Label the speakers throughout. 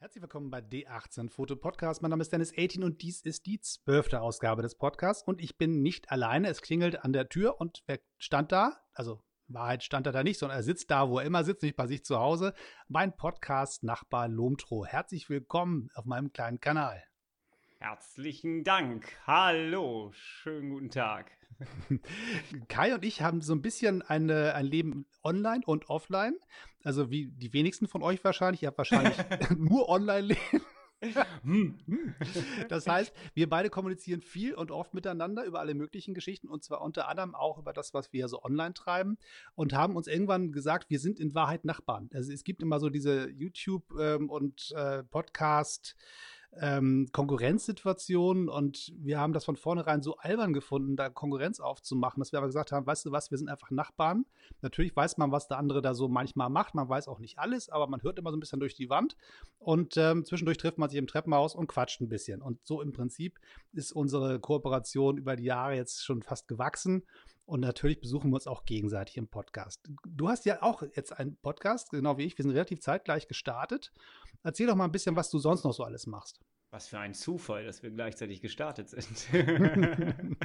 Speaker 1: Herzlich willkommen bei D18 Foto Podcast. Mein Name ist Dennis 18 und dies ist die zwölfte Ausgabe des Podcasts. Und ich bin nicht alleine. Es klingelt an der Tür und wer stand da? Also Wahrheit stand er da nicht, sondern er sitzt da, wo er immer sitzt, nicht bei sich zu Hause. Mein Podcast-Nachbar Lomtro. Herzlich willkommen auf meinem kleinen Kanal.
Speaker 2: Herzlichen Dank. Hallo, schönen guten Tag.
Speaker 1: Kai und ich haben so ein bisschen eine, ein Leben online und offline. Also wie die wenigsten von euch wahrscheinlich. Ihr habt wahrscheinlich nur Online-Leben. Hm. das heißt, wir beide kommunizieren viel und oft miteinander über alle möglichen Geschichten und zwar unter anderem auch über das, was wir so online treiben und haben uns irgendwann gesagt, wir sind in Wahrheit Nachbarn. Also es gibt immer so diese YouTube ähm, und äh, Podcast ähm, Konkurrenzsituationen und wir haben das von vornherein so albern gefunden, da Konkurrenz aufzumachen, dass wir aber gesagt haben, weißt du was, wir sind einfach Nachbarn. Natürlich weiß man, was der andere da so manchmal macht, man weiß auch nicht alles, aber man hört immer so ein bisschen durch die Wand und ähm, zwischendurch trifft man sich im Treppenhaus und quatscht ein bisschen. Und so im Prinzip ist unsere Kooperation über die Jahre jetzt schon fast gewachsen und natürlich besuchen wir uns auch gegenseitig im Podcast. Du hast ja auch jetzt einen Podcast, genau wie ich. Wir sind relativ zeitgleich gestartet. Erzähl doch mal ein bisschen, was du sonst noch so alles machst.
Speaker 2: Was für ein Zufall, dass wir gleichzeitig gestartet sind.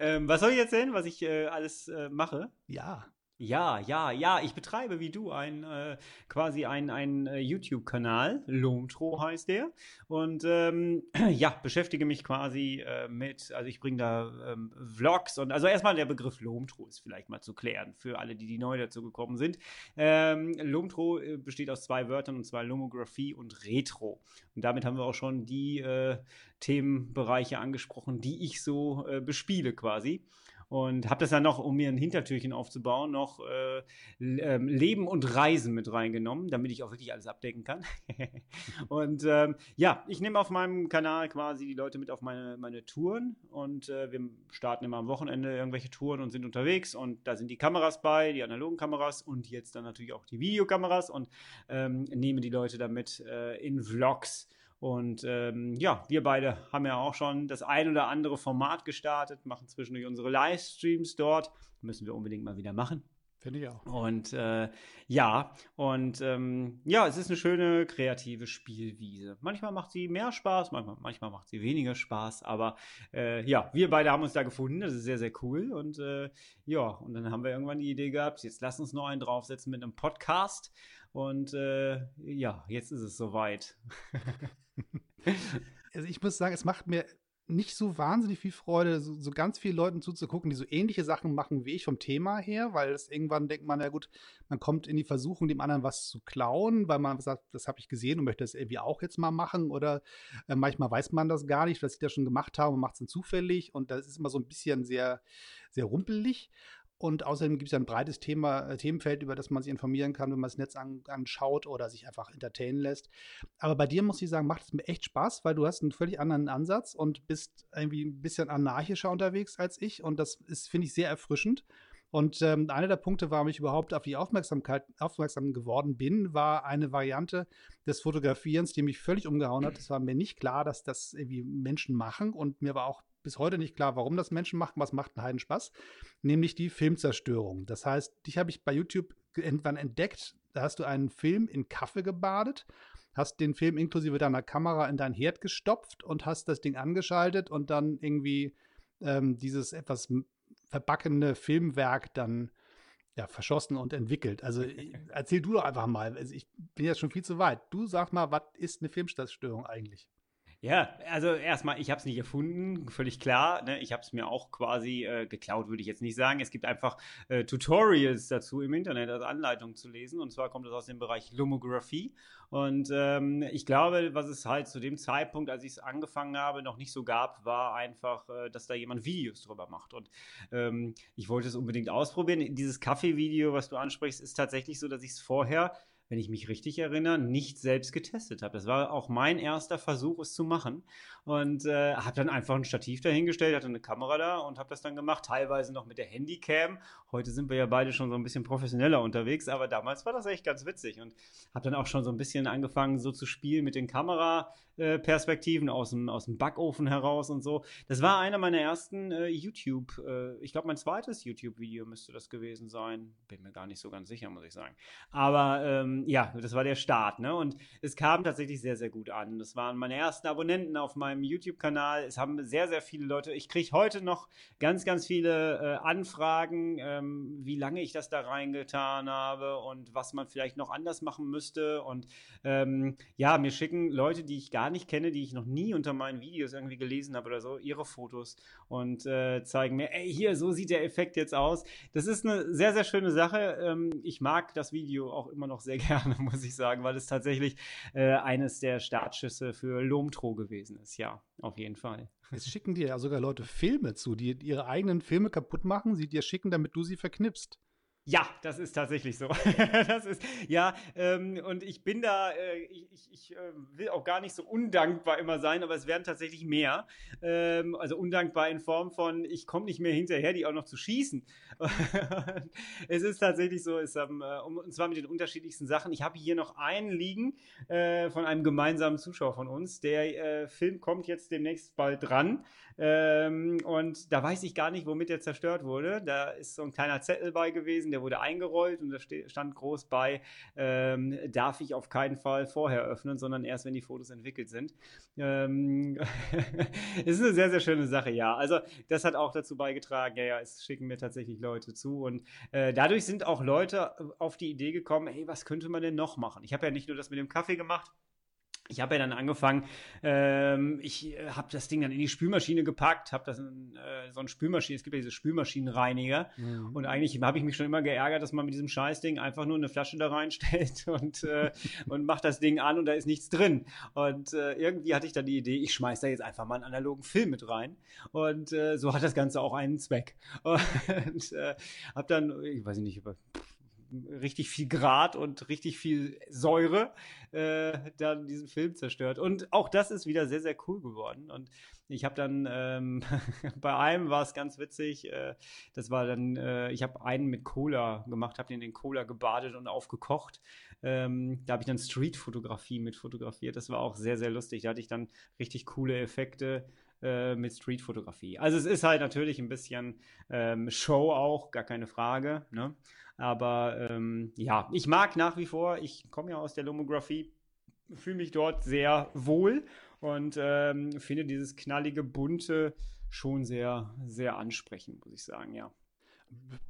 Speaker 2: ähm, was soll ich erzählen, was ich äh, alles äh, mache?
Speaker 1: Ja.
Speaker 2: Ja, ja, ja, ich betreibe wie du ein äh, quasi ein, ein äh, YouTube-Kanal, Lomtro heißt der. Und ähm, ja, beschäftige mich quasi äh, mit, also ich bringe da ähm, Vlogs und also erstmal der Begriff Lomtro ist vielleicht mal zu klären für alle, die, die neu dazu gekommen sind. Ähm, Lomtro äh, besteht aus zwei Wörtern und zwar Lomographie und Retro. Und damit haben wir auch schon die äh, Themenbereiche angesprochen, die ich so äh, bespiele quasi und habe das dann noch, um mir ein Hintertürchen aufzubauen, noch äh, ähm, Leben und Reisen mit reingenommen, damit ich auch wirklich alles abdecken kann. und ähm, ja, ich nehme auf meinem Kanal quasi die Leute mit auf meine, meine Touren und äh, wir starten immer am Wochenende irgendwelche Touren und sind unterwegs und da sind die Kameras bei, die analogen Kameras und jetzt dann natürlich auch die Videokameras und ähm, nehme die Leute damit äh, in Vlogs und ähm, ja, wir beide haben ja auch schon das ein oder andere Format gestartet, machen zwischendurch unsere Livestreams dort. Müssen wir unbedingt mal wieder machen.
Speaker 1: Finde ich auch.
Speaker 2: Und äh, ja, und ähm, ja, es ist eine schöne kreative Spielwiese. Manchmal macht sie mehr Spaß, manchmal, manchmal macht sie weniger Spaß, aber äh, ja, wir beide haben uns da gefunden, das ist sehr, sehr cool. Und äh, ja, und dann haben wir irgendwann die Idee gehabt, jetzt lass uns noch einen draufsetzen mit einem Podcast. Und äh, ja, jetzt ist es soweit.
Speaker 1: also ich muss sagen, es macht mir nicht so wahnsinnig viel Freude, so, so, ganz viele Leuten zuzugucken, die so ähnliche Sachen machen wie ich vom Thema her, weil es irgendwann denkt man, ja gut, man kommt in die Versuchung, dem anderen was zu klauen, weil man sagt, das habe ich gesehen und möchte das irgendwie auch jetzt mal machen oder äh, manchmal weiß man das gar nicht, was ich da schon gemacht habe und macht es dann zufällig und das ist immer so ein bisschen sehr, sehr rumpelig. Und außerdem gibt es ja ein breites Thema, äh, Themenfeld, über das man sich informieren kann, wenn man das Netz an, anschaut oder sich einfach entertainen lässt. Aber bei dir muss ich sagen, macht es mir echt Spaß, weil du hast einen völlig anderen Ansatz und bist irgendwie ein bisschen anarchischer unterwegs als ich. Und das ist, finde ich, sehr erfrischend. Und ähm, einer der Punkte, warum ich überhaupt auf die Aufmerksamkeit aufmerksam geworden bin, war eine Variante des Fotografierens, die mich völlig umgehauen hat. Es war mir nicht klar, dass das irgendwie Menschen machen und mir war auch bis heute nicht klar, warum das Menschen machen. Was macht einen Heidenspaß? Nämlich die Filmzerstörung. Das heißt, dich habe ich bei YouTube irgendwann entdeckt. Da hast du einen Film in Kaffee gebadet, hast den Film inklusive deiner Kamera in dein Herd gestopft und hast das Ding angeschaltet und dann irgendwie ähm, dieses etwas verbackene Filmwerk dann ja, verschossen und entwickelt. Also erzähl du doch einfach mal. Also ich bin jetzt schon viel zu weit. Du sag mal, was ist eine Filmzerstörung eigentlich?
Speaker 2: Ja, also erstmal, ich habe es nicht erfunden, völlig klar. Ne? Ich habe es mir auch quasi äh, geklaut, würde ich jetzt nicht sagen. Es gibt einfach äh, Tutorials dazu im Internet als Anleitung zu lesen. Und zwar kommt es aus dem Bereich Lomographie. Und ähm, ich glaube, was es halt zu dem Zeitpunkt, als ich es angefangen habe, noch nicht so gab, war einfach, äh, dass da jemand Videos drüber macht. Und ähm, ich wollte es unbedingt ausprobieren. Dieses Kaffee-Video, was du ansprichst, ist tatsächlich so, dass ich es vorher wenn ich mich richtig erinnere, nicht selbst getestet habe. Das war auch mein erster Versuch, es zu machen. Und äh, habe dann einfach ein Stativ dahingestellt, hatte eine Kamera da und habe das dann gemacht, teilweise noch mit der Handycam. Heute sind wir ja beide schon so ein bisschen professioneller unterwegs, aber damals war das echt ganz witzig und habe dann auch schon so ein bisschen angefangen, so zu spielen mit den Kameraperspektiven aus dem, aus dem Backofen heraus und so. Das war einer meiner ersten äh, YouTube, äh, ich glaube, mein zweites YouTube-Video müsste das gewesen sein. Bin mir gar nicht so ganz sicher, muss ich sagen. Aber ähm, ähm, ja, das war der Start, ne? Und es kam tatsächlich sehr, sehr gut an. Das waren meine ersten Abonnenten auf meinem YouTube-Kanal. Es haben sehr, sehr viele Leute. Ich kriege heute noch ganz, ganz viele äh, Anfragen, ähm, wie lange ich das da reingetan habe und was man vielleicht noch anders machen müsste. Und ähm, ja, mir schicken Leute, die ich gar nicht kenne, die ich noch nie unter meinen Videos irgendwie gelesen habe oder so, ihre Fotos und äh, zeigen mir, ey, hier, so sieht der Effekt jetzt aus. Das ist eine sehr, sehr schöne Sache. Ähm, ich mag das Video auch immer noch sehr gerne, muss ich sagen, weil es tatsächlich äh, eines der Startschüsse für Lomtro gewesen ist. Ja, auf jeden Fall.
Speaker 1: Es schicken dir ja sogar Leute Filme zu, die ihre eigenen Filme kaputt machen, sie dir schicken, damit du sie verknipst.
Speaker 2: Ja, das ist tatsächlich so. das ist, ja, ähm, und ich bin da, äh, ich, ich, äh, will auch gar nicht so undankbar immer sein, aber es werden tatsächlich mehr. Ähm, also undankbar in Form von, ich komme nicht mehr hinterher, die auch noch zu schießen. es ist tatsächlich so, es, ähm, und zwar mit den unterschiedlichsten Sachen. Ich habe hier noch einen liegen äh, von einem gemeinsamen Zuschauer von uns. Der äh, Film kommt jetzt demnächst bald dran. Ähm, und da weiß ich gar nicht, womit der zerstört wurde. Da ist so ein kleiner Zettel bei gewesen, der wurde eingerollt und da stand groß bei, ähm, darf ich auf keinen Fall vorher öffnen, sondern erst, wenn die Fotos entwickelt sind. Ähm, ist eine sehr, sehr schöne Sache, ja. Also das hat auch dazu beigetragen, ja, ja, es schicken mir tatsächlich Leute zu und äh, dadurch sind auch Leute auf die Idee gekommen, hey, was könnte man denn noch machen? Ich habe ja nicht nur das mit dem Kaffee gemacht, ich habe ja dann angefangen, ähm, ich äh, habe das Ding dann in die Spülmaschine gepackt, habe das in, äh, so ein Spülmaschine, es gibt ja diese Spülmaschinenreiniger mhm. und eigentlich habe ich mich schon immer geärgert, dass man mit diesem Scheißding einfach nur eine Flasche da reinstellt und, äh, und macht das Ding an und da ist nichts drin. Und äh, irgendwie hatte ich dann die Idee, ich schmeiß da jetzt einfach mal einen analogen Film mit rein und äh, so hat das Ganze auch einen Zweck. Und äh, habe dann, ich weiß nicht, über richtig viel Grad und richtig viel Säure äh, dann diesen Film zerstört. Und auch das ist wieder sehr, sehr cool geworden. Und ich habe dann ähm, bei einem war es ganz witzig. Äh, das war dann, äh, ich habe einen mit Cola gemacht, habe den in Cola gebadet und aufgekocht. Ähm, da habe ich dann Street-Fotografie mit fotografiert. Das war auch sehr, sehr lustig. Da hatte ich dann richtig coole Effekte äh, mit Street-Fotografie. Also es ist halt natürlich ein bisschen ähm, Show auch, gar keine Frage. Ne? Aber ähm, ja, ich mag nach wie vor, ich komme ja aus der Lomografie, fühle mich dort sehr wohl und ähm, finde dieses knallige, bunte schon sehr, sehr ansprechend, muss ich sagen, ja.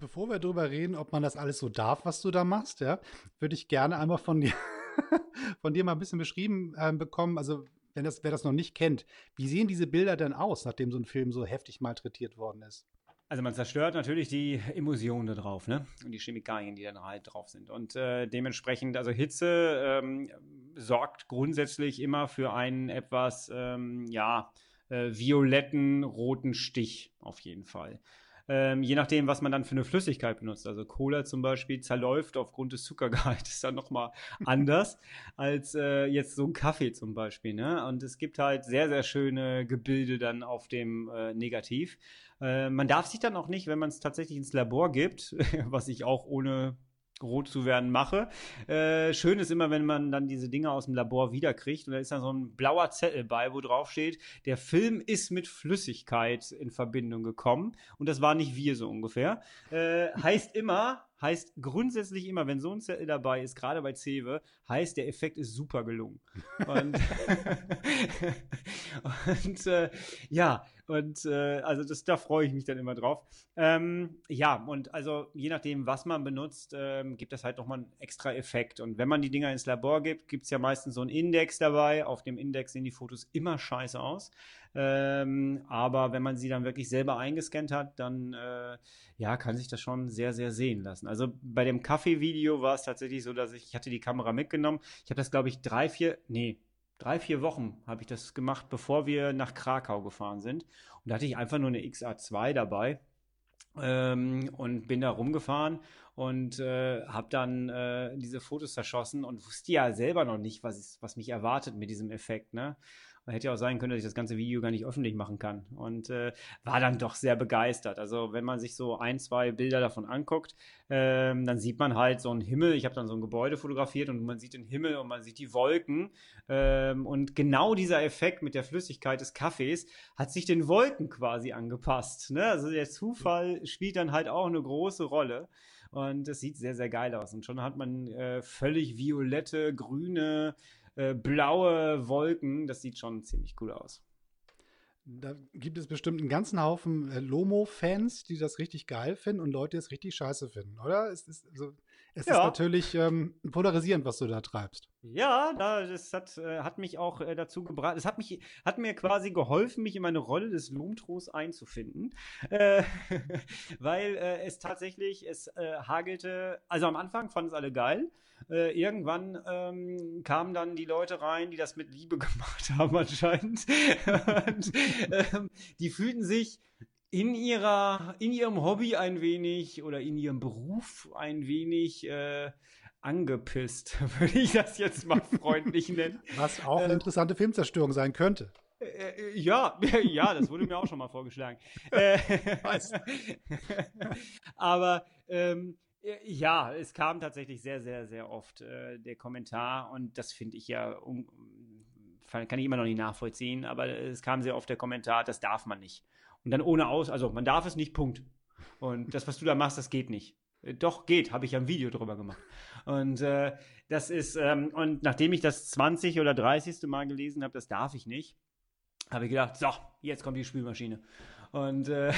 Speaker 1: Bevor wir darüber reden, ob man das alles so darf, was du da machst, ja, würde ich gerne einmal von dir, von dir mal ein bisschen beschrieben äh, bekommen. Also, wenn das, wer das noch nicht kennt, wie sehen diese Bilder denn aus, nachdem so ein Film so heftig malträtiert worden ist?
Speaker 2: Also man zerstört natürlich die Emulsionen da drauf, ne? Und die Chemikalien, die dann halt drauf sind. Und äh, dementsprechend, also Hitze ähm, sorgt grundsätzlich immer für einen etwas, ähm, ja, äh, violetten, roten Stich auf jeden Fall. Ähm, je nachdem, was man dann für eine Flüssigkeit benutzt. Also Cola zum Beispiel zerläuft aufgrund des Zuckergehalts dann nochmal anders als äh, jetzt so ein Kaffee zum Beispiel. Ne? Und es gibt halt sehr, sehr schöne Gebilde dann auf dem äh, Negativ. Äh, man darf sich dann auch nicht, wenn man es tatsächlich ins Labor gibt, was ich auch ohne rot zu werden mache. Äh, schön ist immer, wenn man dann diese Dinge aus dem Labor wiederkriegt und da ist dann so ein blauer Zettel bei, wo drauf steht, der Film ist mit Flüssigkeit in Verbindung gekommen und das war nicht wir so ungefähr. Äh, heißt immer, heißt grundsätzlich immer, wenn so ein Zettel dabei ist, gerade bei Cewe, heißt, der Effekt ist super gelungen. Und, und äh, ja, und äh, also das, da freue ich mich dann immer drauf. Ähm, ja, und also je nachdem, was man benutzt, ähm, gibt das halt nochmal einen extra Effekt. Und wenn man die Dinger ins Labor gibt, gibt es ja meistens so einen Index dabei. Auf dem Index sehen die Fotos immer scheiße aus. Ähm, aber wenn man sie dann wirklich selber eingescannt hat, dann äh, ja, kann sich das schon sehr, sehr sehen lassen. Also bei dem Kaffee-Video war es tatsächlich so, dass ich, ich hatte die Kamera mitgenommen. Ich habe das, glaube ich, drei, vier, nee, drei, vier Wochen habe ich das gemacht, bevor wir nach Krakau gefahren sind. Und da hatte ich einfach nur eine XA2 dabei. Ähm, und bin da rumgefahren und äh, habe dann äh, diese Fotos zerschossen und wusste ja selber noch nicht, was, ist, was mich erwartet mit diesem Effekt. Ne? Hätte ja auch sein können, dass ich das ganze Video gar nicht öffentlich machen kann. Und äh, war dann doch sehr begeistert. Also wenn man sich so ein, zwei Bilder davon anguckt, ähm, dann sieht man halt so einen Himmel. Ich habe dann so ein Gebäude fotografiert und man sieht den Himmel und man sieht die Wolken. Ähm, und genau dieser Effekt mit der Flüssigkeit des Kaffees hat sich den Wolken quasi angepasst. Ne? Also der Zufall spielt dann halt auch eine große Rolle. Und es sieht sehr, sehr geil aus. Und schon hat man äh, völlig violette, grüne, äh, blaue Wolken. Das sieht schon ziemlich cool aus.
Speaker 1: Da gibt es bestimmt einen ganzen Haufen äh, Lomo-Fans, die das richtig geil finden und Leute, die es richtig scheiße finden, oder? Es ist, also, es ja. ist natürlich ähm, polarisierend, was du da treibst.
Speaker 2: Ja, das hat, äh, hat mich auch äh, dazu gebracht. Es hat hat mir quasi geholfen, mich in meine Rolle des Lomtros einzufinden. Äh, weil äh, es tatsächlich, es äh, hagelte, also am Anfang fanden es alle geil. Äh, irgendwann ähm, kamen dann die Leute rein, die das mit Liebe gemacht haben anscheinend. Und, ähm, die fühlten sich in ihrer, in ihrem Hobby ein wenig oder in ihrem Beruf ein wenig äh, angepisst, würde ich das jetzt mal freundlich nennen.
Speaker 1: Was auch eine äh, interessante Filmzerstörung sein könnte.
Speaker 2: Äh, äh ja, ja, das wurde mir auch schon mal vorgeschlagen. Äh, Aber ähm, äh, ja, es kam tatsächlich sehr, sehr, sehr oft äh, der Kommentar und das finde ich ja, um, kann ich immer noch nicht nachvollziehen, aber es kam sehr oft der Kommentar, das darf man nicht. Und dann ohne aus, also man darf es nicht, Punkt. Und das, was du da machst, das geht nicht. Äh, doch, geht, habe ich ja ein Video drüber gemacht. Und äh, das ist, ähm, und nachdem ich das 20 oder 30. Mal gelesen habe, das darf ich nicht, habe ich gedacht, so, jetzt kommt die Spülmaschine. Und äh,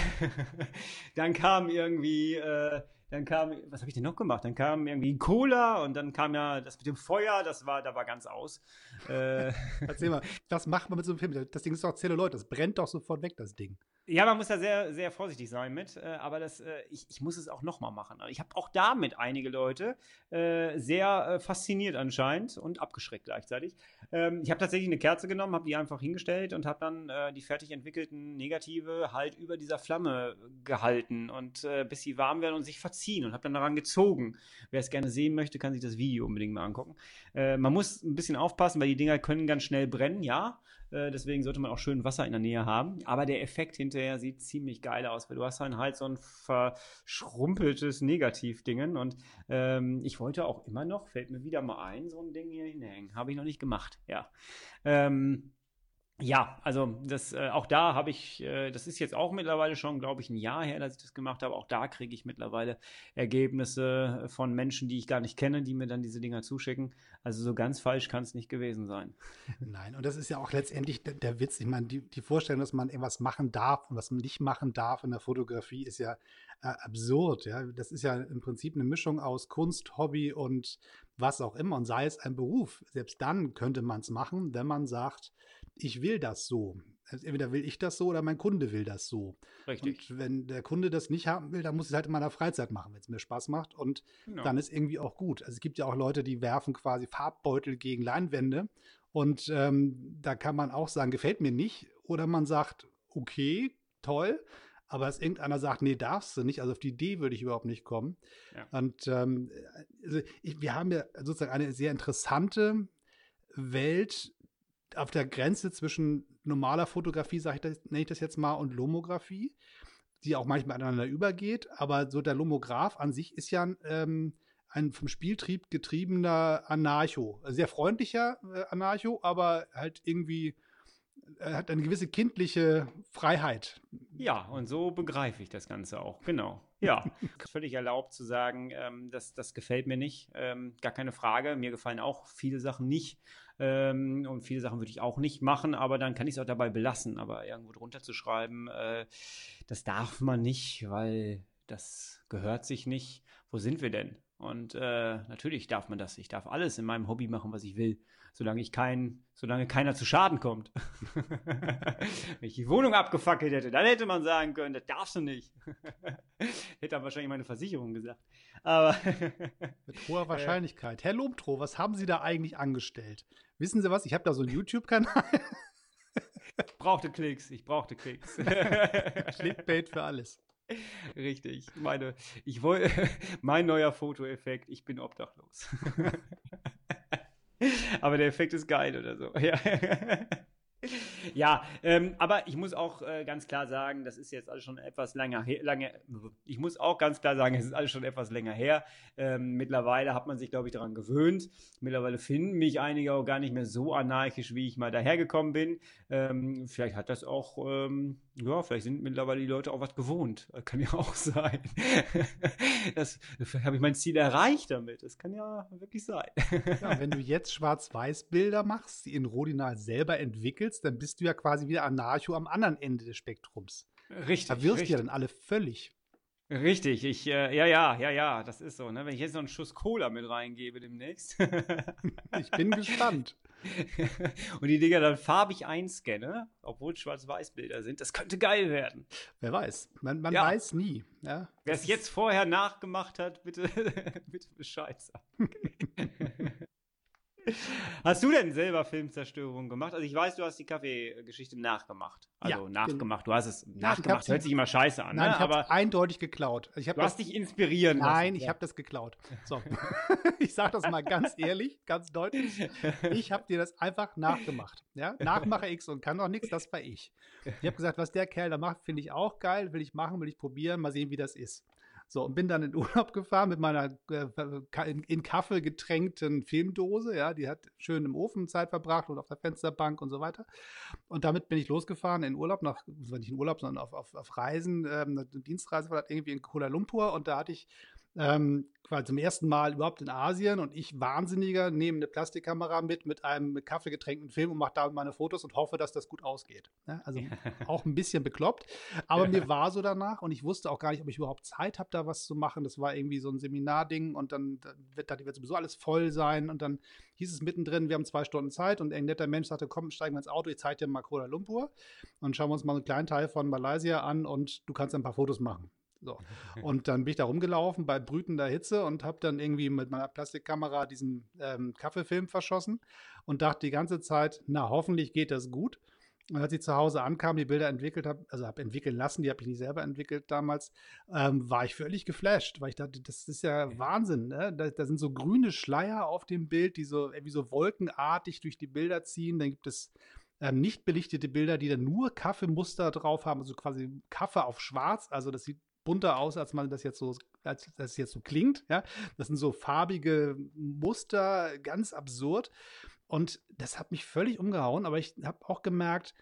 Speaker 2: dann kam irgendwie äh, dann kam, was habe ich denn noch gemacht? Dann kam irgendwie Cola und dann kam ja das mit dem Feuer, das war, da war ganz aus.
Speaker 1: Äh, Erzähl mal, was macht man mit so einem Film? Das Ding ist doch Zelluloid, das brennt doch sofort weg, das Ding.
Speaker 2: Ja, man muss da sehr, sehr vorsichtig sein mit, äh, aber das, äh, ich, ich muss es auch nochmal machen. Ich habe auch damit einige Leute äh, sehr fasziniert anscheinend und abgeschreckt gleichzeitig. Ähm, ich habe tatsächlich eine Kerze genommen, habe die einfach hingestellt und habe dann die fertig entwickelten Negative halt über dieser Flamme gehalten und bis sie warm werden und sich verziehen und habe dann daran gezogen. Wer es gerne sehen möchte, kann sich das Video unbedingt mal angucken. man muss ein bisschen aufpassen, weil die Dinger können ganz schnell brennen, ja. Äh, deswegen sollte man auch schön Wasser in der Nähe haben. Aber der Effekt hinterher sieht ziemlich geil aus, weil du hast dann halt so ein verschrumpeltes Negativdingen. Und ähm, ich wollte auch immer noch, fällt mir wieder mal ein, so ein Ding hier hinhängen. Habe ich noch nicht gemacht, ja. Ähm, ja, also das äh, auch da habe ich, äh, das ist jetzt auch mittlerweile schon, glaube ich, ein Jahr her, dass ich das gemacht habe. Auch da kriege ich mittlerweile Ergebnisse von Menschen, die ich gar nicht kenne, die mir dann diese Dinger zuschicken. Also so ganz falsch kann es nicht gewesen sein.
Speaker 1: Nein, und das ist ja auch letztendlich der, der Witz. Ich meine, die, die Vorstellung, dass man irgendwas machen darf und was man nicht machen darf in der Fotografie, ist ja äh, absurd. Ja, das ist ja im Prinzip eine Mischung aus Kunst, Hobby und was auch immer. Und sei es ein Beruf. Selbst dann könnte man es machen, wenn man sagt, ich will das so. Also entweder will ich das so oder mein Kunde will das so. Richtig. Und wenn der Kunde das nicht haben will, dann muss ich es halt in meiner Freizeit machen, wenn es mir Spaß macht. Und genau. dann ist irgendwie auch gut. Also es gibt ja auch Leute, die werfen quasi Farbbeutel gegen Leinwände. Und ähm, da kann man auch sagen, gefällt mir nicht. Oder man sagt, okay, toll. Aber dass irgendeiner sagt, nee, darfst du nicht, also auf die Idee würde ich überhaupt nicht kommen. Ja. Und ähm, also ich, wir haben ja sozusagen eine sehr interessante Welt auf der Grenze zwischen normaler Fotografie, sage ich das, nenne ich das jetzt mal, und Lomographie, die auch manchmal aneinander übergeht. Aber so der Lomograph an sich ist ja ähm, ein vom Spieltrieb getriebener Anarcho. Sehr freundlicher äh, Anarcho, aber halt irgendwie er hat eine gewisse kindliche Freiheit.
Speaker 2: Ja, und so begreife ich das Ganze auch. Genau. Ja, völlig erlaubt zu sagen, ähm, das, das gefällt mir nicht. Ähm, gar keine Frage. Mir gefallen auch viele Sachen nicht. Ähm, und viele Sachen würde ich auch nicht machen, aber dann kann ich es auch dabei belassen. Aber irgendwo drunter zu schreiben, äh, das darf man nicht, weil das gehört sich nicht. Wo sind wir denn? Und äh, natürlich darf man das. Ich darf alles in meinem Hobby machen, was ich will, solange ich kein, solange keiner zu Schaden kommt. Wenn ich die Wohnung abgefackelt hätte, dann hätte man sagen können, das darfst du nicht. hätte dann wahrscheinlich meine Versicherung gesagt. Aber
Speaker 1: mit hoher Wahrscheinlichkeit. Herr Lobtroh, was haben Sie da eigentlich angestellt? Wissen Sie was? Ich habe da so einen YouTube-Kanal.
Speaker 2: ich brauchte Klicks, ich brauchte Klicks.
Speaker 1: Clickbait für alles.
Speaker 2: Richtig. Meine, ich wollte, mein neuer Fotoeffekt, ich bin obdachlos. Aber der Effekt ist geil oder so. Ja. Ja, ähm, aber ich muss auch äh, ganz klar sagen, das ist jetzt alles schon etwas länger her. Lange, ich muss auch ganz klar sagen, es ist alles schon etwas länger her. Ähm, mittlerweile hat man sich, glaube ich, daran gewöhnt. Mittlerweile finden mich einige auch gar nicht mehr so anarchisch, wie ich mal dahergekommen bin. Ähm, vielleicht hat das auch, ähm, ja, vielleicht sind mittlerweile die Leute auch was gewohnt. Kann ja auch sein. das, vielleicht habe ich mein Ziel erreicht damit. Das kann ja wirklich sein.
Speaker 1: ja, wenn du jetzt Schwarz-Weiß-Bilder machst, die in Rodinal selber entwickelst, dann bist du ja quasi wieder Anarcho am anderen Ende des Spektrums.
Speaker 2: Richtig.
Speaker 1: Da wirst du ja dann alle völlig.
Speaker 2: Richtig, ich, äh, ja, ja, ja, ja, das ist so, ne? Wenn ich jetzt noch einen Schuss Cola mit reingebe demnächst.
Speaker 1: ich bin gespannt.
Speaker 2: und die Dinger dann farbig einscanne, obwohl Schwarz-Weiß-Bilder sind, das könnte geil werden.
Speaker 1: Wer weiß. Man, man ja. weiß nie. Ja?
Speaker 2: Wer es jetzt vorher nachgemacht hat, bitte, bitte Bescheid sagen. Hast du denn selber Filmzerstörung gemacht? Also ich weiß, du hast die Kaffeegeschichte nachgemacht. Also ja, nachgemacht. Du hast es nachgemacht. Hört sich immer scheiße an.
Speaker 1: Nein,
Speaker 2: ne?
Speaker 1: ich habe eindeutig geklaut. Ich
Speaker 2: du hast dich inspirieren
Speaker 1: lassen. Nein, ich ja. habe das geklaut. So, ich sage das mal ganz ehrlich, ganz deutlich. Ich habe dir das einfach nachgemacht. Ja, Nachmacher X und kann doch nichts. Das war ich. Ich habe gesagt, was der Kerl da macht, finde ich auch geil. Will ich machen, will ich probieren. Mal sehen, wie das ist. So, und bin dann in Urlaub gefahren mit meiner äh, in, in, Kaffee getränkten Filmdose. Ja, die hat schön im Ofen Zeit verbracht und auf der Fensterbank und so weiter. Und damit bin ich losgefahren in Urlaub, nach, nicht in Urlaub, sondern auf, auf, auf Reisen. Ähm, eine Dienstreise war das irgendwie in Kuala Lumpur und da hatte ich ähm, quasi zum ersten Mal überhaupt in Asien und ich Wahnsinniger nehme eine Plastikkamera mit, mit einem mit Kaffee getränkten Film und mache da meine Fotos und hoffe, dass das gut ausgeht. Ja, also auch ein bisschen bekloppt, aber mir war so danach und ich wusste auch gar nicht, ob ich überhaupt Zeit habe, da was zu machen. Das war irgendwie so ein Seminarding und dann, dann wird, da wird sowieso alles voll sein und dann hieß es mittendrin, wir haben zwei Stunden Zeit und ein netter Mensch sagte, komm, steigen wir ins Auto, ich zeige dir mal Kuala Lumpur und schauen wir uns mal einen kleinen Teil von Malaysia an und du kannst ein paar Fotos machen. So. Und dann bin ich da rumgelaufen bei brütender Hitze und habe dann irgendwie mit meiner Plastikkamera diesen ähm, Kaffeefilm verschossen und dachte die ganze Zeit, na, hoffentlich geht das gut. Und als ich zu Hause ankam, die Bilder entwickelt habe, also habe entwickeln lassen, die habe ich nicht selber entwickelt damals, ähm, war ich völlig geflasht, weil ich dachte, das ist ja Wahnsinn. Ne? Da, da, sind so grüne Schleier auf dem Bild, die so irgendwie so wolkenartig durch die Bilder ziehen. Dann gibt es ähm, nicht belichtete Bilder, die dann nur Kaffeemuster drauf haben, also quasi Kaffee auf schwarz. Also das sieht bunter aus, als man das jetzt so, als das jetzt so klingt. Ja, das sind so farbige Muster, ganz absurd. Und das hat mich völlig umgehauen. Aber ich habe auch gemerkt,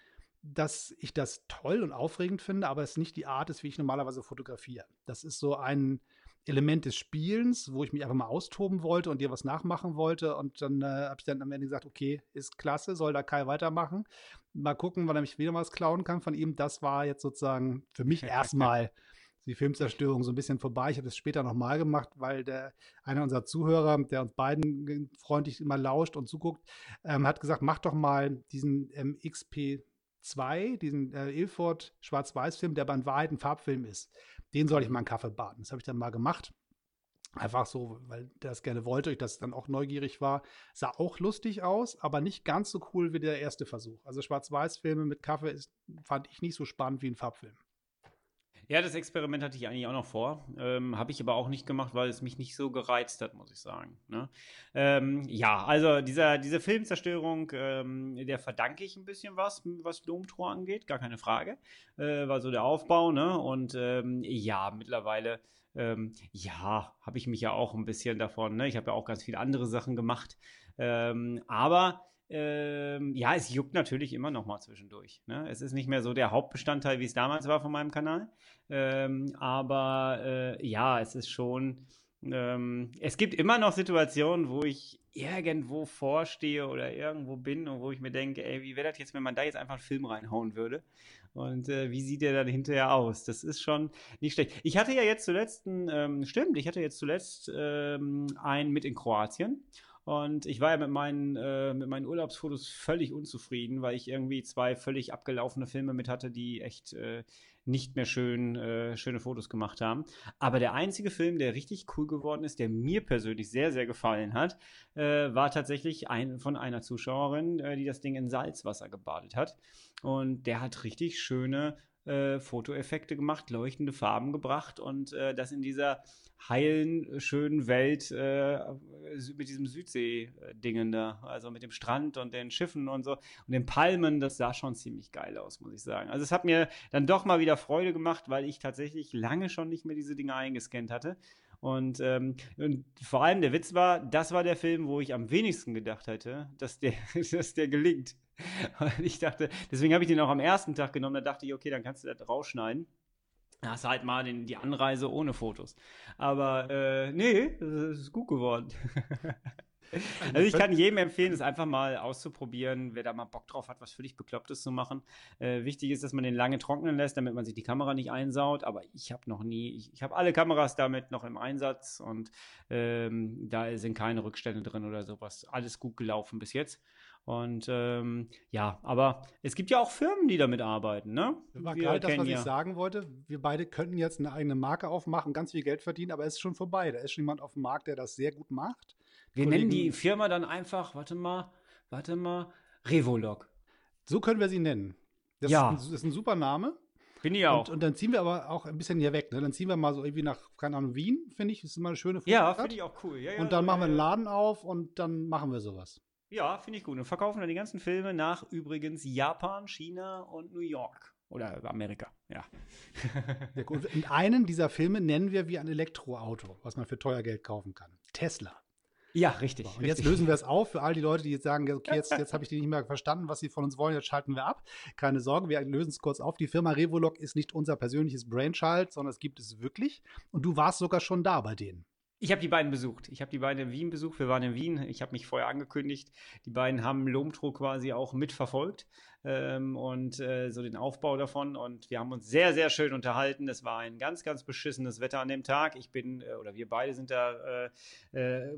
Speaker 1: dass ich das toll und aufregend finde, aber es nicht die Art ist, wie ich normalerweise fotografiere. Das ist so ein Element des Spielens, wo ich mich einfach mal austoben wollte und dir was nachmachen wollte. Und dann äh, habe ich dann am Ende gesagt, okay, ist klasse, soll da Kai weitermachen. Mal gucken, wann er mich wieder was klauen kann von ihm. Das war jetzt sozusagen für mich erstmal die Filmzerstörung so ein bisschen vorbei. Ich habe das später nochmal gemacht, weil der einer unserer Zuhörer, der uns beiden freundlich immer lauscht und zuguckt, ähm, hat gesagt, mach doch mal diesen ähm, XP2, diesen äh, Ilford Schwarz-Weiß-Film, der aber in Wahrheit ein Farbfilm ist. Den soll ich mal einen Kaffee baden. Das habe ich dann mal gemacht. Einfach so, weil der das gerne wollte, ich das dann auch neugierig war. Sah auch lustig aus, aber nicht ganz so cool wie der erste Versuch. Also Schwarz-Weiß-Filme mit Kaffee ist, fand ich nicht so spannend wie ein Farbfilm.
Speaker 2: Ja, das Experiment hatte ich eigentlich auch noch vor. Ähm, Habe ich aber auch nicht gemacht, weil es mich nicht so gereizt hat, muss ich sagen. Ne? Ähm, ja, also dieser, diese Filmzerstörung, ähm, der verdanke ich ein bisschen was, was Domtor angeht, gar keine Frage. Äh, war so der Aufbau, ne? Und ähm, ja, mittlerweile, ähm, ja, habe ich mich ja auch ein bisschen davon, ne? Ich habe ja auch ganz viele andere Sachen gemacht. Ähm, aber ähm, ja, es juckt natürlich immer noch mal zwischendurch. Ne? Es ist nicht mehr so der Hauptbestandteil, wie es damals war von meinem Kanal. Ähm, aber äh, ja, es ist schon. Ähm, es gibt immer noch Situationen, wo ich irgendwo vorstehe oder irgendwo bin und wo ich mir denke, ey, wie wäre das jetzt, wenn man da jetzt einfach einen Film reinhauen würde? Und äh, wie sieht der dann hinterher aus? Das ist schon nicht schlecht. Ich hatte ja jetzt zuletzt, ähm, stimmt, ich hatte jetzt zuletzt ähm, einen mit in Kroatien. Und ich war ja mit meinen, äh, mit meinen Urlaubsfotos völlig unzufrieden, weil ich irgendwie zwei völlig abgelaufene Filme mit hatte, die echt äh, nicht mehr schön, äh, schöne Fotos gemacht haben. Aber der einzige Film, der richtig cool geworden ist, der mir persönlich sehr, sehr gefallen hat, äh, war tatsächlich ein, von einer Zuschauerin, äh, die das Ding in Salzwasser gebadet hat. Und der hat richtig schöne äh, Fotoeffekte gemacht, leuchtende Farben gebracht und äh, das in dieser heilen, schönen Welt äh, mit diesem Südsee-Dingen da, also mit dem Strand und den Schiffen und so und den Palmen, das sah schon ziemlich geil aus, muss ich sagen. Also es hat mir dann doch mal wieder Freude gemacht, weil ich tatsächlich lange schon nicht mehr diese Dinge eingescannt hatte. Und, ähm, und, vor allem der Witz war, das war der Film, wo ich am wenigsten gedacht hätte, dass der, dass der gelingt. Und ich dachte, deswegen habe ich den auch am ersten Tag genommen. Da dachte ich, okay, dann kannst du das rausschneiden. Da hast du halt mal den, die Anreise ohne Fotos. Aber äh, nee, das ist gut geworden. Also ich kann jedem empfehlen, es einfach mal auszuprobieren, wer da mal Bock drauf hat, was völlig Beklopptes zu machen. Äh, wichtig ist, dass man den lange trocknen lässt, damit man sich die Kamera nicht einsaut. Aber ich habe noch nie, ich, ich habe alle Kameras damit noch im Einsatz und ähm, da sind keine Rückstände drin oder sowas. Alles gut gelaufen bis jetzt. Und ähm, ja, aber es gibt ja auch Firmen, die damit arbeiten, ne?
Speaker 1: War gerade das, was ja. ich sagen wollte. Wir beide könnten jetzt eine eigene Marke aufmachen, ganz viel Geld verdienen, aber es ist schon vorbei. Da ist schon jemand auf dem Markt, der das sehr gut macht.
Speaker 2: Wir Kollegen, nennen die Firma dann einfach, warte mal, warte mal, Revolog.
Speaker 1: So können wir sie nennen. Das, ja. ist, ein, das ist ein super Name.
Speaker 2: Bin ich auch.
Speaker 1: Und, und, dann ziehen wir aber auch ein bisschen hier weg. Ne? Dann ziehen wir mal so irgendwie nach, keine Ahnung, Wien, finde ich. Das ist immer eine schöne
Speaker 2: Foto Ja, finde ich auch cool. Ja,
Speaker 1: ja, und dann machen wir einen Laden auf und dann machen wir sowas.
Speaker 2: Ja, finde ich gut. Und verkaufen dann die ganzen Filme nach übrigens Japan, China und New York. Oder Amerika, ja.
Speaker 1: ja gut. Und einen dieser Filme nennen wir wie ein Elektroauto, was man für teuer Geld kaufen kann. Tesla.
Speaker 2: Ja, richtig.
Speaker 1: Und
Speaker 2: richtig.
Speaker 1: jetzt lösen wir es auf für all die Leute, die jetzt sagen, okay, jetzt, jetzt habe ich die nicht mehr verstanden, was sie von uns wollen, jetzt schalten wir ab. Keine Sorge, wir lösen es kurz auf. Die Firma Revolog ist nicht unser persönliches Brainchild, sondern es gibt es wirklich. Und du warst sogar schon da bei denen.
Speaker 2: Ich habe die beiden besucht. Ich habe die beiden in Wien besucht. Wir waren in Wien. Ich habe mich vorher angekündigt. Die beiden haben Lomtro quasi auch mitverfolgt ähm, und äh, so den Aufbau davon. Und wir haben uns sehr, sehr schön unterhalten. Es war ein ganz, ganz beschissenes Wetter an dem Tag. Ich bin, äh, oder wir beide sind da äh, äh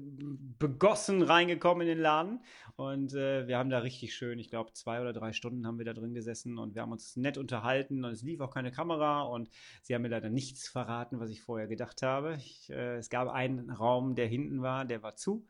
Speaker 2: begossen reingekommen in den Laden. Und äh, wir haben da richtig schön, ich glaube, zwei oder drei Stunden haben wir da drin gesessen und wir haben uns nett unterhalten. Und es lief auch keine Kamera. Und sie haben mir leider nichts verraten, was ich vorher gedacht habe. Ich, äh, es gab einen Raum, der hinten war, der war zu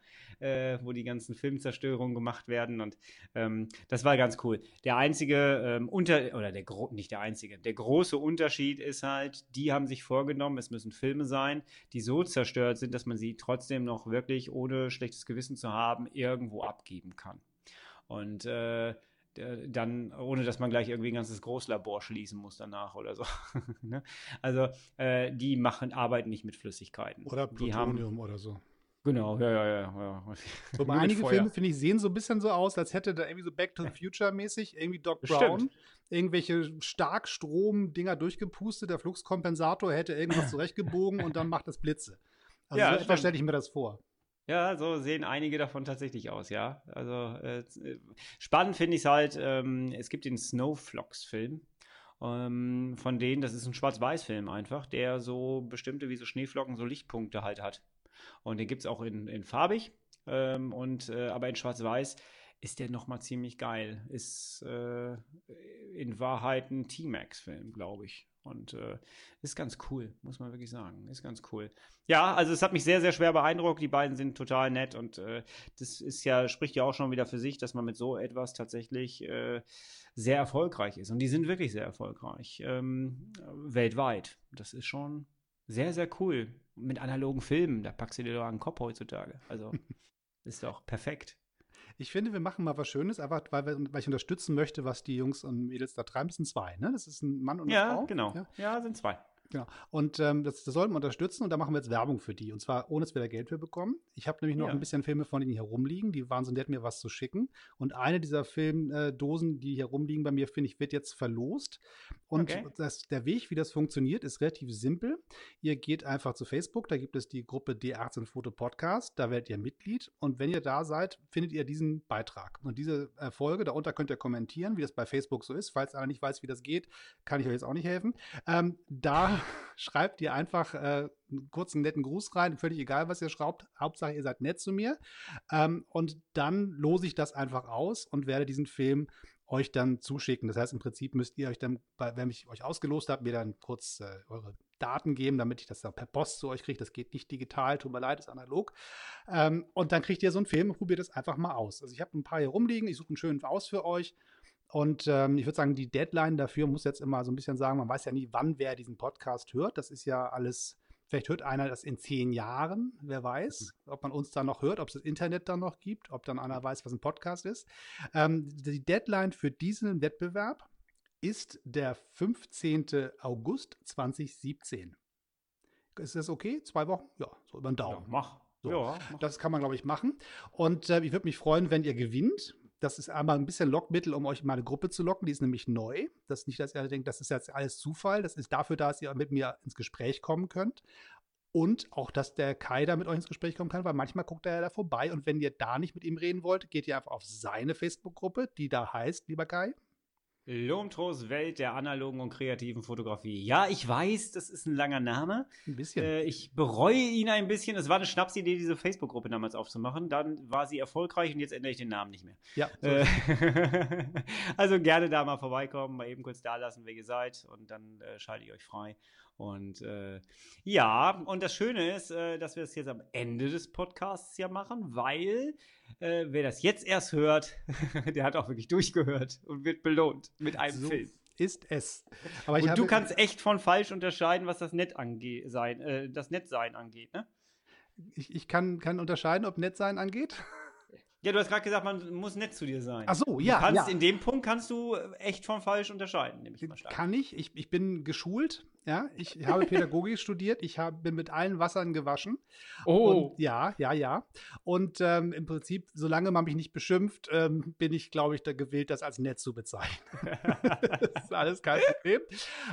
Speaker 2: wo die ganzen Filmzerstörungen gemacht werden. Und ähm, das war ganz cool. Der einzige ähm, Unter, oder der nicht der einzige, der große Unterschied ist halt, die haben sich vorgenommen, es müssen Filme sein, die so zerstört sind, dass man sie trotzdem noch wirklich ohne schlechtes Gewissen zu haben irgendwo abgeben kann. Und äh, dann, ohne dass man gleich irgendwie ein ganzes Großlabor schließen muss danach oder so. ne? Also äh, die machen, arbeiten nicht mit Flüssigkeiten.
Speaker 1: Oder Plutonium oder so.
Speaker 2: Genau, ja, ja, ja. ja.
Speaker 1: So, einige Filme, finde ich, sehen so ein bisschen so aus, als hätte da irgendwie so Back to the Future-mäßig irgendwie Doc Brown Stimmt. irgendwelche Starkstrom-Dinger durchgepustet, der Fluxkompensator hätte irgendwas zurechtgebogen und dann macht es Blitze. Also ja, so etwas stelle ich mir das vor.
Speaker 2: Ja, so sehen einige davon tatsächlich aus, ja. Also äh, spannend finde ich es halt, ähm, es gibt den Snowflocks-Film. Ähm, von denen, das ist ein Schwarz-Weiß-Film einfach, der so bestimmte wie so Schneeflocken, so Lichtpunkte halt hat. Und den gibt es auch in, in farbig. Ähm, und, äh, aber in schwarz-weiß ist der nochmal ziemlich geil. Ist äh, in Wahrheit ein T-Max-Film, glaube ich. Und äh, ist ganz cool, muss man wirklich sagen. Ist ganz cool. Ja, also es hat mich sehr, sehr schwer beeindruckt. Die beiden sind total nett und äh, das ist ja, spricht ja auch schon wieder für sich, dass man mit so etwas tatsächlich äh, sehr erfolgreich ist. Und die sind wirklich sehr erfolgreich. Ähm, weltweit. Das ist schon sehr, sehr cool. Mit analogen Filmen, da packst du dir doch einen Kopf heutzutage. Also ist doch perfekt.
Speaker 1: Ich finde, wir machen mal was Schönes, einfach weil, weil ich unterstützen möchte, was die Jungs und Mädels da treiben. Das sind zwei, ne? Das ist ein Mann und eine
Speaker 2: ja,
Speaker 1: Frau.
Speaker 2: Genau. Ja, genau. Ja, sind zwei.
Speaker 1: Genau. Und ähm, das, das sollten wir unterstützen und da machen wir jetzt Werbung für die. Und zwar ohne, dass wir da Geld für bekommen. Ich habe nämlich noch ja. ein bisschen Filme von denen hier rumliegen. Die waren so nett, mir was zu schicken. Und eine dieser Filmdosen, die hier rumliegen bei mir, finde ich, wird jetzt verlost. Und okay. das, der Weg, wie das funktioniert, ist relativ simpel. Ihr geht einfach zu Facebook, da gibt es die Gruppe D18 Foto Podcast, da werdet ihr Mitglied. Und wenn ihr da seid, findet ihr diesen Beitrag. Und diese äh, Folge, darunter könnt ihr kommentieren, wie das bei Facebook so ist. Falls einer nicht weiß, wie das geht, kann ich euch jetzt auch nicht helfen. Ähm, da schreibt ihr einfach äh, einen kurzen, netten Gruß rein. Völlig egal, was ihr schraubt. Hauptsache, ihr seid nett zu mir. Ähm, und dann lose ich das einfach aus und werde diesen Film euch dann zuschicken. Das heißt, im Prinzip müsst ihr euch dann, wenn ich euch ausgelost habe, mir dann kurz äh, eure Daten geben, damit ich das dann per Post zu euch kriege. Das geht nicht digital, tut mir leid, ist analog. Ähm, und dann kriegt ihr so einen Film und probiert es einfach mal aus. Also ich habe ein paar hier rumliegen, ich suche einen schönen aus für euch Und ähm, ich würde sagen, die Deadline dafür muss jetzt immer so ein bisschen sagen, man weiß ja nie, wann wer diesen Podcast hört. Das ist ja alles, vielleicht hört einer das in zehn Jahren, wer weiß, ob man uns dann noch hört, ob es das Internet dann noch gibt, ob dann einer weiß, was ein Podcast ist. Ähm, die Deadline für diesen Wettbewerb ist der 15. August 2017. Ist das okay? Zwei Wochen? Ja, so über den Daumen.
Speaker 2: Ja, mach.
Speaker 1: So,
Speaker 2: Ja, mach.
Speaker 1: Das kann man, glaube ich, machen. Und äh, ich würde mich freuen, wenn ihr gewinnt. Das ist einmal ein bisschen Lockmittel, um euch in meine Gruppe zu locken. Die ist nämlich neu. Das ist nicht, dass ihr denkt, das ist jetzt alles Zufall. Das ist dafür da, dass ihr mit mir ins Gespräch kommen könnt. Und auch, dass der Kai da mit euch ins Gespräch kommen kann, weil manchmal guckt er ja da vorbei. Und wenn ihr da nicht mit ihm reden wollt, geht ihr einfach auf seine Facebook-Gruppe, die da heißt, lieber Kai.
Speaker 2: Lomtros Welt der analogen und kreativen Fotografie. Ja, ich weiß, das ist ein langer Name.
Speaker 1: Ein bisschen.
Speaker 2: Äh, ich bereue ihn ein bisschen. Es war eine Schnapsidee, diese Facebook-Gruppe damals aufzumachen. Dann war sie erfolgreich und jetzt ändere ich den Namen nicht mehr.
Speaker 1: ja, so
Speaker 2: Äh, also gerne da mal vorbeikommen, mal eben kurz da lassen, wer ihr seid und dann äh, schalte ich euch frei. Und äh, ja, und das Schöne ist, äh, dass wir es jetzt am Ende des Podcasts ja machen, weil äh, wer das jetzt erst hört, der hat auch wirklich durchgehört und wird belohnt mit einem
Speaker 1: So
Speaker 2: Film.
Speaker 1: ist es. Aber ich
Speaker 2: Und du kannst echt von falsch unterscheiden, was das Nett angeht, sein, äh, das Nettsein angeht, ne?
Speaker 1: ich, ich kann, kann unterscheiden, ob nett sein angeht.
Speaker 2: Ja, du hast gerade gesagt, man muss nett zu dir sein.
Speaker 1: Ach so,
Speaker 2: Du
Speaker 1: ja,
Speaker 2: kannst,
Speaker 1: ja.
Speaker 2: In dem Punkt kannst du äh, echt von falsch unterscheiden, nehme ich mal stark.
Speaker 1: Kann ich. ich. Ich bin geschult. Ja, ich habe Pädagogik studiert. Ich hab, bin mit allen Wassern gewaschen.
Speaker 2: Oh.
Speaker 1: Und, ja, ja, ja. Und ähm, im Prinzip, solange man mich nicht beschimpft, ähm, bin ich, glaube ich, da gewillt, das als nett zu bezeichnen. das ist alles kein Problem.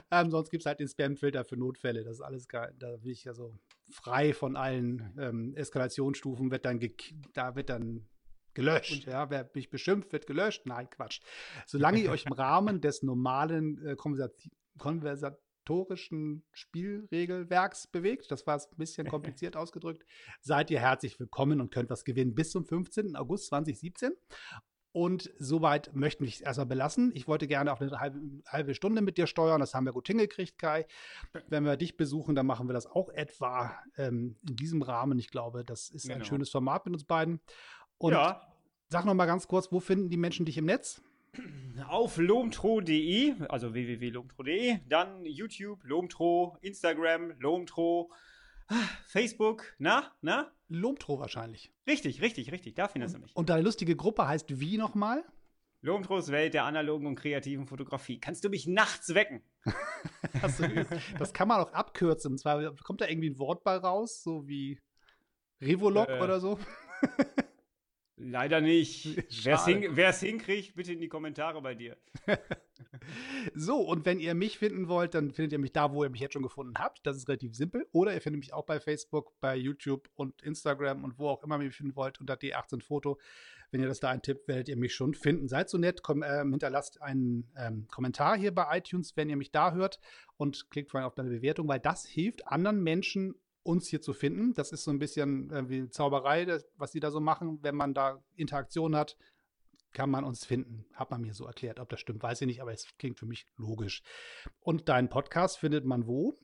Speaker 1: Ähm, sonst gibt es halt den Spam-Filter für Notfälle. Das ist alles geil. Da bin ich ja so frei von allen ähm, Eskalationsstufen, wird dann gek- da wird dann gelöscht. Ja, wer mich beschimpft, wird gelöscht. Nein, Quatsch. Solange ihr euch im Rahmen des normalen äh, Konversati- konversatorischen Spielregelwerks bewegt, das war es ein bisschen kompliziert ausgedrückt, seid ihr herzlich willkommen und könnt was gewinnen bis zum 15. August 2017. Und soweit möchten wir es erstmal belassen. Ich wollte gerne auf eine halbe, halbe Stunde mit dir steuern. Das haben wir gut hingekriegt, Kai. Wenn wir dich besuchen, dann machen wir das auch etwa ähm, in diesem Rahmen. Ich glaube, das ist ein
Speaker 2: Genau.
Speaker 1: schönes Format mit uns beiden. Und
Speaker 2: ja,
Speaker 1: sag noch mal ganz kurz, wo finden die Menschen dich im Netz?
Speaker 2: auf lomtro.de, also www.lomtro.de, dann YouTube, Lomtro, Instagram, Lomtro, ah, Facebook, na, na?
Speaker 1: Lomtro wahrscheinlich.
Speaker 2: Richtig, richtig, richtig, da findest du mich.
Speaker 1: Und deine lustige Gruppe heißt wie nochmal?
Speaker 2: Lomtros Welt der analogen und kreativen Fotografie. Kannst du mich nachts wecken?
Speaker 1: Das kann man auch abkürzen. Und zwar kommt da irgendwie ein Wort bei raus, so wie Revolog
Speaker 2: Äh,
Speaker 1: oder so.
Speaker 2: Leider nicht. Hin, wer's hinkriegt, bitte in die Kommentare bei dir.
Speaker 1: So, und wenn ihr mich finden wollt, dann findet ihr mich da, wo ihr mich jetzt schon gefunden habt. Das ist relativ simpel. Oder ihr findet mich auch bei Facebook, bei YouTube und Instagram und wo auch immer ihr mich finden wollt, unter D18foto. Wenn ihr das da eintippt, werdet ihr mich schon finden. Seid so nett, komm, ähm, hinterlasst einen ähm, Kommentar hier bei iTunes, wenn ihr mich da hört und klickt vor allem auf deine Bewertung, weil das hilft anderen Menschen, uns hier zu finden. Das ist so ein bisschen äh, wie Zauberei, was die da so machen. Wenn man da Interaktion hat, kann man uns finden. Hat man mir so erklärt. Ob das stimmt, weiß ich nicht, aber es klingt für mich logisch. Und deinen Podcast findet man wo?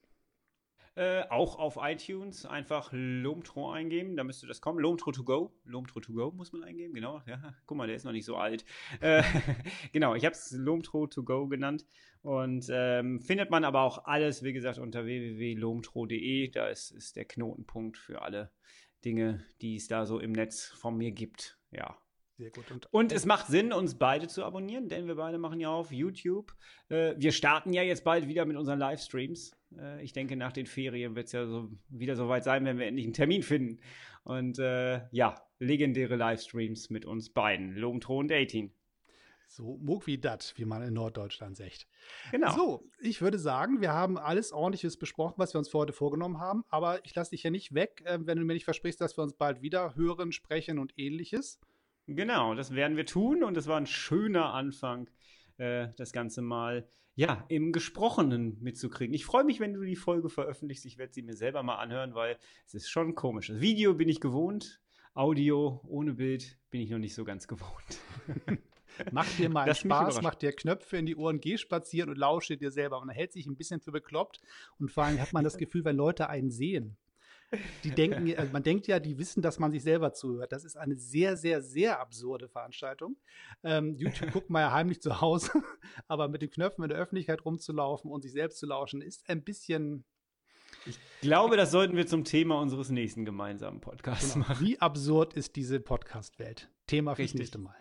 Speaker 2: Äh, auch auf iTunes einfach Lomtro eingeben, da müsste das kommen. Lomtro to go. Lomtro to go muss man eingeben, genau. Ja, guck mal, der ist noch nicht so alt. Äh, genau, ich habe es Lomtro to go genannt. Und ähm, findet man aber auch alles, wie gesagt, unter www.lomtro.de. Da ist, ist der Knotenpunkt für alle Dinge, die es da so im Netz von mir gibt. Ja.
Speaker 1: Sehr gut. Und
Speaker 2: Und es macht Sinn, uns beide zu abonnieren, denn wir beide machen ja auf YouTube. Äh, wir starten ja jetzt bald wieder mit unseren Livestreams. Äh, ich denke, nach den Ferien wird es ja so, wieder soweit sein, wenn wir endlich einen Termin finden. Und äh, ja, legendäre Livestreams mit uns beiden, und 18.
Speaker 1: so mog wie dat, wie man in Norddeutschland sagt.
Speaker 2: Genau.
Speaker 1: So, ich würde sagen, wir haben alles Ordentliches besprochen, was wir uns für heute vorgenommen haben. Aber ich lasse dich ja nicht weg, äh, wenn du mir nicht versprichst, dass wir uns bald wieder hören, sprechen und ähnliches.
Speaker 2: Genau, das werden wir tun und es war ein schöner Anfang, äh, das Ganze mal ja im Gesprochenen mitzukriegen. Ich freue mich, wenn du die Folge veröffentlichst. Ich werde sie mir selber mal anhören, weil es ist schon komisch. Das Video bin ich gewohnt, Audio ohne Bild bin ich noch nicht so ganz gewohnt.
Speaker 1: Macht dir mal
Speaker 2: mich
Speaker 1: Spaß, mach dir Knöpfe in die Ohren, geh spazieren und lausche dir selber. Man hält sich ein bisschen für bekloppt und vor allem hat man das Gefühl, wenn Leute einen sehen, Die denken, also man denkt ja, die wissen, dass man sich selber zuhört. Das ist eine sehr, sehr, sehr absurde Veranstaltung. Ähm, YouTube guckt man ja heimlich zu Hause, aber mit den Knöpfen in der Öffentlichkeit rumzulaufen und sich selbst zu lauschen, ist ein bisschen.
Speaker 2: Ich glaube, das sollten wir zum Thema unseres nächsten gemeinsamen Podcasts
Speaker 1: genau.
Speaker 2: machen.
Speaker 1: Wie absurd ist diese Podcast-Welt? Thema fürs
Speaker 2: Richtig.
Speaker 1: nächste Mal.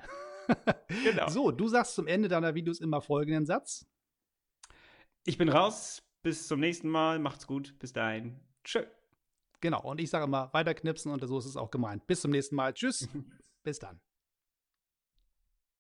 Speaker 2: Genau.
Speaker 1: So, du sagst zum Ende deiner Videos immer folgenden Satz.
Speaker 2: Ich bin raus. Bis zum nächsten Mal. Macht's gut. Bis dahin. Tschö.
Speaker 1: Genau, und ich sage immer weiterknipsen und so ist es auch gemeint. Bis zum nächsten Mal. Tschüss. Bis dann.